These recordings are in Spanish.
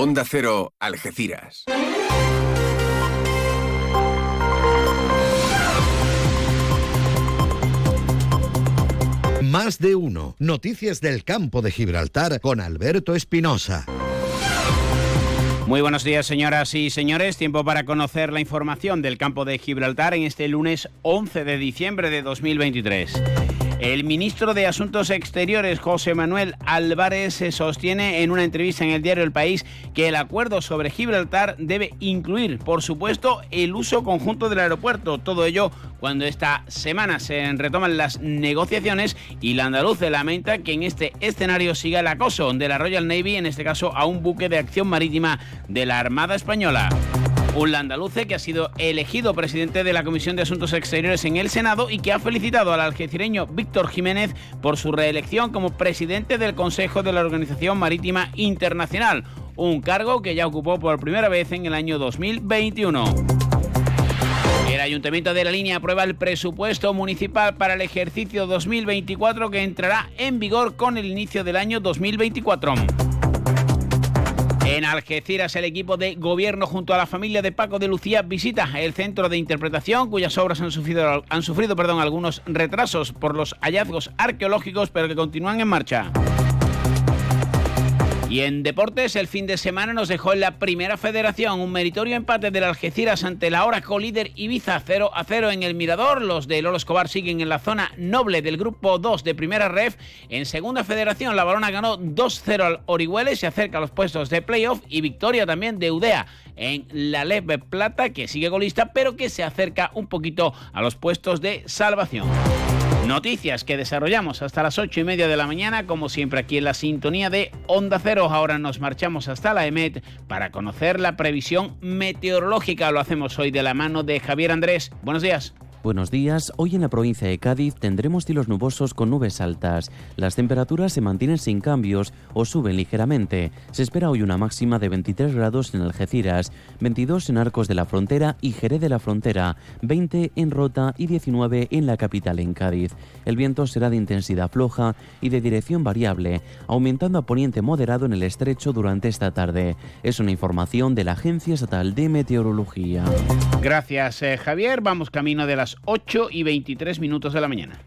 Onda Cero, Algeciras. Más de uno. Noticias del campo de Gibraltar con Alberto Espinosa. Muy buenos días, señoras y señores. Tiempo para conocer la información del campo de Gibraltar en este lunes 11 de diciembre de 2023. El ministro de Asuntos Exteriores, José Manuel Álvarez, se sostiene en una entrevista en el diario El País que el acuerdo sobre Gibraltar debe incluir, por supuesto, el uso conjunto del aeropuerto. Todo ello cuando esta semana se retoman las negociaciones y la andaluz lamenta que en este escenario siga el acoso de la Royal Navy, en este caso a un buque de acción marítima de la Armada Española. Un landaluce que ha sido elegido presidente de la Comisión de Asuntos Exteriores en el Senado y que ha felicitado al algecireño Víctor Jiménez por su reelección como presidente del Consejo de la Organización Marítima Internacional, un cargo que ya ocupó por primera vez en el año 2021. El Ayuntamiento de la Línea aprueba el presupuesto municipal para el ejercicio 2024 que entrará en vigor con el inicio del año 2024. En Algeciras, el equipo de gobierno junto a la familia de Paco de Lucía visita el centro de interpretación, cuyas obras han sufrido, han sufrido perdón, algunos retrasos por los hallazgos arqueológicos, pero que continúan en marcha. Y en deportes, el fin de semana nos dejó en la primera federación un meritorio empate del Algeciras ante la ahora co-líder Ibiza 0 a 0 en el Mirador. Los de Lolo Escobar siguen en la zona noble del grupo 2 de primera ref. En segunda federación, la Balona ganó 2-0 al Orihuela se acerca a los puestos de playoff y victoria también de Udea en la Leve Plata, que sigue golista, pero que se acerca un poquito a los puestos de salvación. Noticias que desarrollamos hasta las ocho y media de la mañana, como siempre aquí en la sintonía de Onda Cero. Ahora nos marchamos hasta la EMET para conocer la previsión meteorológica. Lo hacemos hoy de la mano de Javier Andrés. Buenos días. Buenos días. Hoy en la provincia de Cádiz tendremos cielos nubosos con nubes altas. Las temperaturas se mantienen sin cambios o suben ligeramente. Se espera hoy una máxima de 23 grados en Algeciras, 22 en Arcos de la Frontera y Jerez de la Frontera, 20 en Rota y 19 en la capital en Cádiz. El viento será de intensidad floja y de dirección variable, aumentando a poniente moderado en el estrecho durante esta tarde. Es una información de la Agencia Estatal de Meteorología. Gracias, eh, Javier. Vamos camino de las 8 y 23 minutos de la mañana.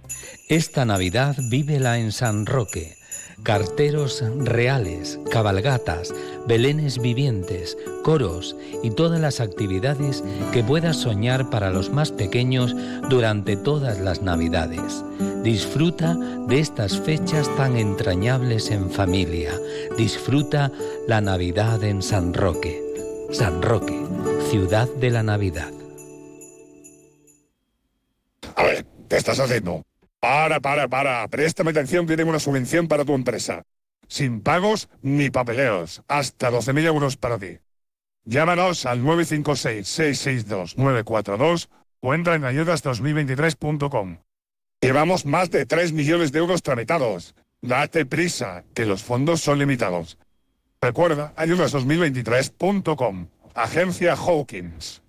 Esta Navidad vívela en San Roque. Carteros reales, cabalgatas, belenes vivientes, coros y todas las actividades que puedas soñar para los más pequeños durante todas las Navidades. Disfruta de estas fechas tan entrañables en familia. Disfruta la Navidad en San Roque. San Roque, ciudad de la Navidad. ¿Qué estás haciendo? Para, para, para. Préstame atención que una subvención para tu empresa. Sin pagos ni papeleos. Hasta 12.000 euros para ti. Llámanos al 956-662-942 o entra en ayudas2023.com. Llevamos más de 3 millones de euros tramitados. Date prisa, que los fondos son limitados. Recuerda, ayudas2023.com. Agencia Hawkins.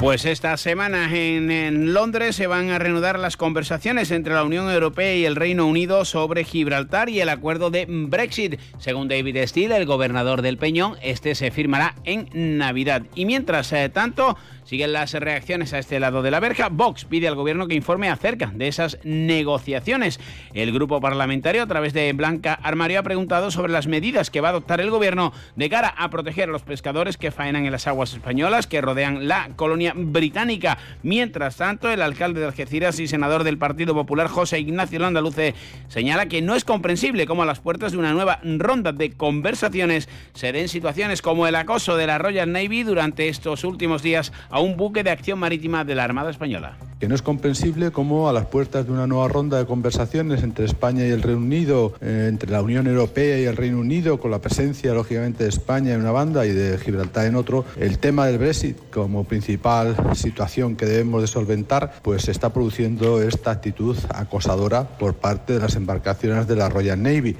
Pues esta semana en, Londres se van a reanudar las conversaciones entre la Unión Europea y el Reino Unido sobre Gibraltar y el acuerdo de Brexit. Según David Steele, el gobernador del Peñón, este se firmará en Navidad. Y mientras eh, tanto, siguen las reacciones a este lado de la verja. Vox pide al gobierno que informe acerca de esas negociaciones. El grupo parlamentario, a través de Blanca Armario, ha preguntado sobre las medidas que va a adoptar el gobierno de cara a proteger a los pescadores que faenan en las aguas españolas que rodean la colonia británica. Mientras tanto, el alcalde de Algeciras y senador del Partido Popular, José Ignacio Landaluce, señala que no es comprensible cómo a las puertas de una nueva ronda de conversaciones se den situaciones como el acoso de la Royal Navy durante estos últimos días un buque de acción marítima de la Armada Española. Que no es comprensible cómo a las puertas de una nueva ronda de conversaciones entre España y el Reino Unido, eh, entre la Unión Europea y el Reino Unido, con la presencia, lógicamente, de España en una banda y de Gibraltar en otro, el tema del Brexit como principal situación que debemos de solventar, pues se está produciendo esta actitud acosadora por parte de las embarcaciones de la Royal Navy.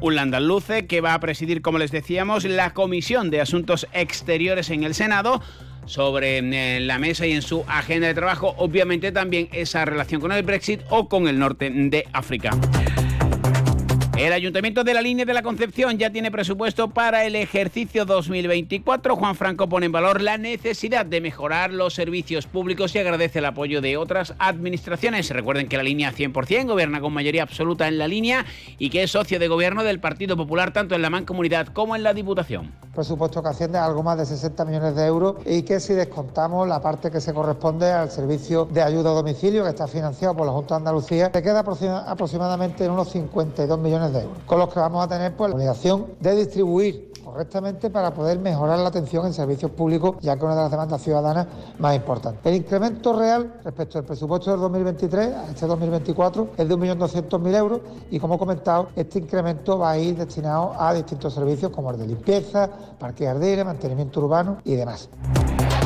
Un Landaluce que va a presidir, como les decíamos, la Comisión de Asuntos Exteriores en el Senado sobre eh, la mesa y en su agenda de trabajo, obviamente también esa relación con el Brexit o con el norte de África. El Ayuntamiento de la Línea de la Concepción ya tiene presupuesto para el ejercicio 2024. Juan Franco pone en valor la necesidad de mejorar los servicios públicos y agradece el apoyo de otras administraciones. Recuerden que la línea 100% gobierna con mayoría absoluta en la línea y que es socio de gobierno del Partido Popular tanto en la Mancomunidad como en la Diputación. Presupuesto que asciende a algo más de 60 millones de euros y que si descontamos la parte que se corresponde al servicio de ayuda a domicilio que está financiado por la Junta de Andalucía, se queda aproximadamente en unos 52 millones de euros, con los que vamos a tener pues, la obligación de distribuir correctamente para poder mejorar la atención en servicios públicos, ya que una de las demandas ciudadanas más importantes. El incremento real respecto al presupuesto del 2023 a este 2024 es de 1.200.000 euros y, como he comentado, este incremento va a ir destinado a distintos servicios como el de limpieza, parque jardines, mantenimiento urbano y demás.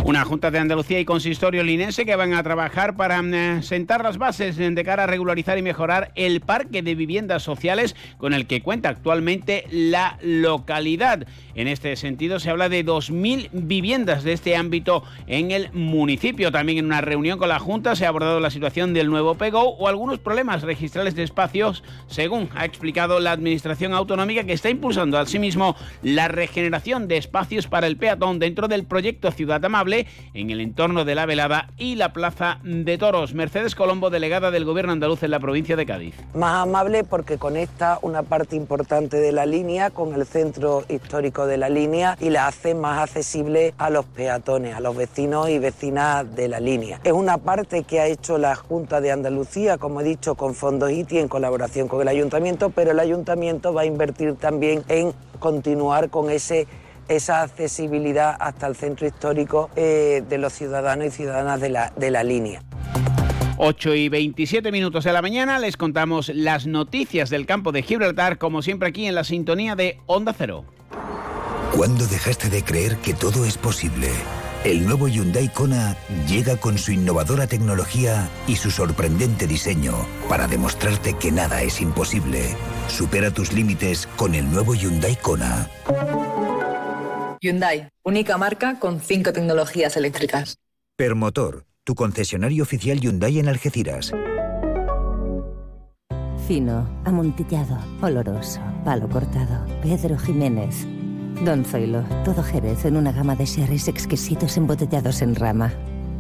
Una Junta de Andalucía y Consistorio Linense que van a trabajar para mm, sentar las bases de cara a regularizar y mejorar el parque de viviendas sociales con el que cuenta actualmente la localidad. En este sentido, se habla de 2.000 viviendas de este ámbito en el municipio. También en una reunión con la Junta se ha abordado la situación del nuevo PEGO o algunos problemas registrales de espacios, según ha explicado la Administración Autonómica, que está impulsando asimismo la regeneración de espacios para el peatón dentro del proyecto Ciudad Amable en el entorno de la Velada y la Plaza de Toros. Mercedes Colombo, delegada del Gobierno andaluz en la provincia de Cádiz. Más amable porque conecta una parte importante de la línea con el centro histórico de la línea y la hace más accesible a los peatones, a los vecinos y vecinas de la línea. Es una parte que ha hecho la Junta de Andalucía, como he dicho, con fondos ITI en colaboración con el ayuntamiento, pero el ayuntamiento va a invertir también en continuar con ese esa accesibilidad hasta el centro histórico eh, de los ciudadanos y ciudadanas de la, de la línea. 8 y 27 minutos de la mañana les contamos las noticias del campo de Gibraltar, como siempre aquí en la sintonía de Onda Cero. ¿Cuándo dejaste de creer que todo es posible? El nuevo Hyundai Kona llega con su innovadora tecnología y su sorprendente diseño para demostrarte que nada es imposible. Supera tus límites con el nuevo Hyundai Kona. Hyundai, única marca con cinco tecnologías eléctricas. Permotor, tu concesionario oficial Hyundai en Algeciras. Fino, amontillado, oloroso, palo cortado. Pedro Jiménez. Don Zoilo, todo Jerez en una gama de sherries exquisitos embotellados en rama.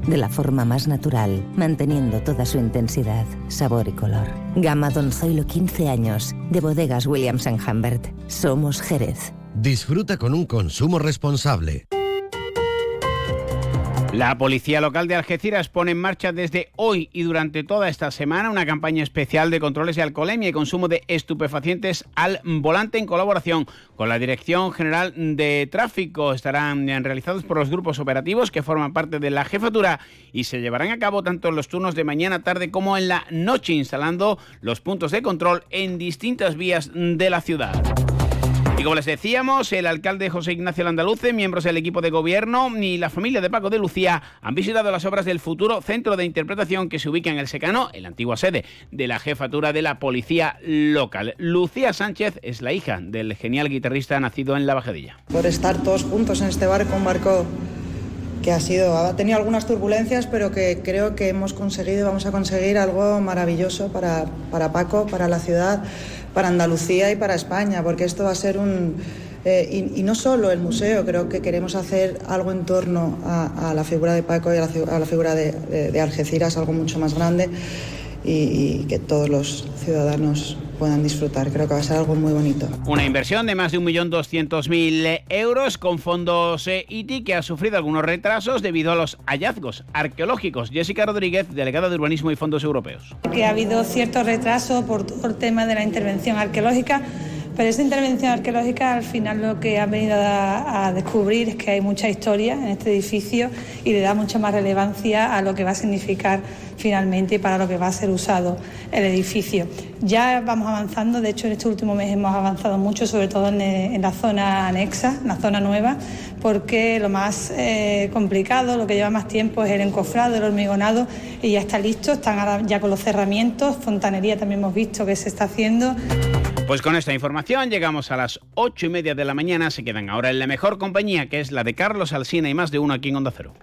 De la forma más natural, manteniendo toda su intensidad, sabor y color. Gama Don Zoilo 15 años, de bodegas Williams ⁇ Humbert. Somos Jerez. Disfruta con un consumo responsable. La policía local de Algeciras pone en marcha desde hoy y durante toda esta semana una campaña especial de controles de alcoholemia y consumo de estupefacientes al volante en colaboración con la Dirección General de Tráfico. Estarán realizados por los grupos operativos que forman parte de la jefatura y se llevarán a cabo tanto en los turnos de mañana, tarde como en la noche, instalando los puntos de control en distintas vías de la ciudad. Y como les decíamos, el alcalde José Ignacio Landaluce, miembros del equipo de gobierno y la familia de Paco de Lucía han visitado las obras del futuro centro de interpretación que se ubica en el Secano, en la antigua sede de la jefatura de la policía local. Lucía Sánchez es la hija del genial guitarrista nacido en La Bajadilla. Por estar todos juntos en este barco, un barco que ha sido ha tenido algunas turbulencias, pero que creo que hemos conseguido y vamos a conseguir algo maravilloso para, para Paco, para la ciudad para Andalucía y para España, porque esto va a ser un... Eh, y, no solo el museo, creo que queremos hacer algo en torno a, la figura de Paco y a la, figura de, Algeciras, algo mucho más grande y que todos los ciudadanos puedan disfrutar. Creo que va a ser algo muy bonito. Una inversión de más de 1.200.000 euros con fondos ITI eh, que ha sufrido algunos retrasos debido a los hallazgos arqueológicos. Jessica Rodríguez, delegada de Urbanismo y Fondos Europeos. Que ha habido cierto retraso por, por tema de la intervención arqueológica. Pero esta intervención arqueológica al final lo que ha venido a, descubrir es que hay mucha historia en este edificio y le da mucha más relevancia a lo que va a significar finalmente para lo que va a ser usado el edificio. Ya vamos avanzando, de hecho en este último mes hemos avanzado mucho, sobre todo en, la zona anexa, en la zona nueva, porque lo más eh, complicado, lo que lleva más tiempo es el encofrado, el hormigonado y ya está listo, están ya con los cerramientos, fontanería también hemos visto que se está haciendo. Pues con esta información llegamos a las ocho y media de la mañana, se quedan ahora en la mejor compañía que es la de Carlos Alsina y más de uno aquí en Onda Cero.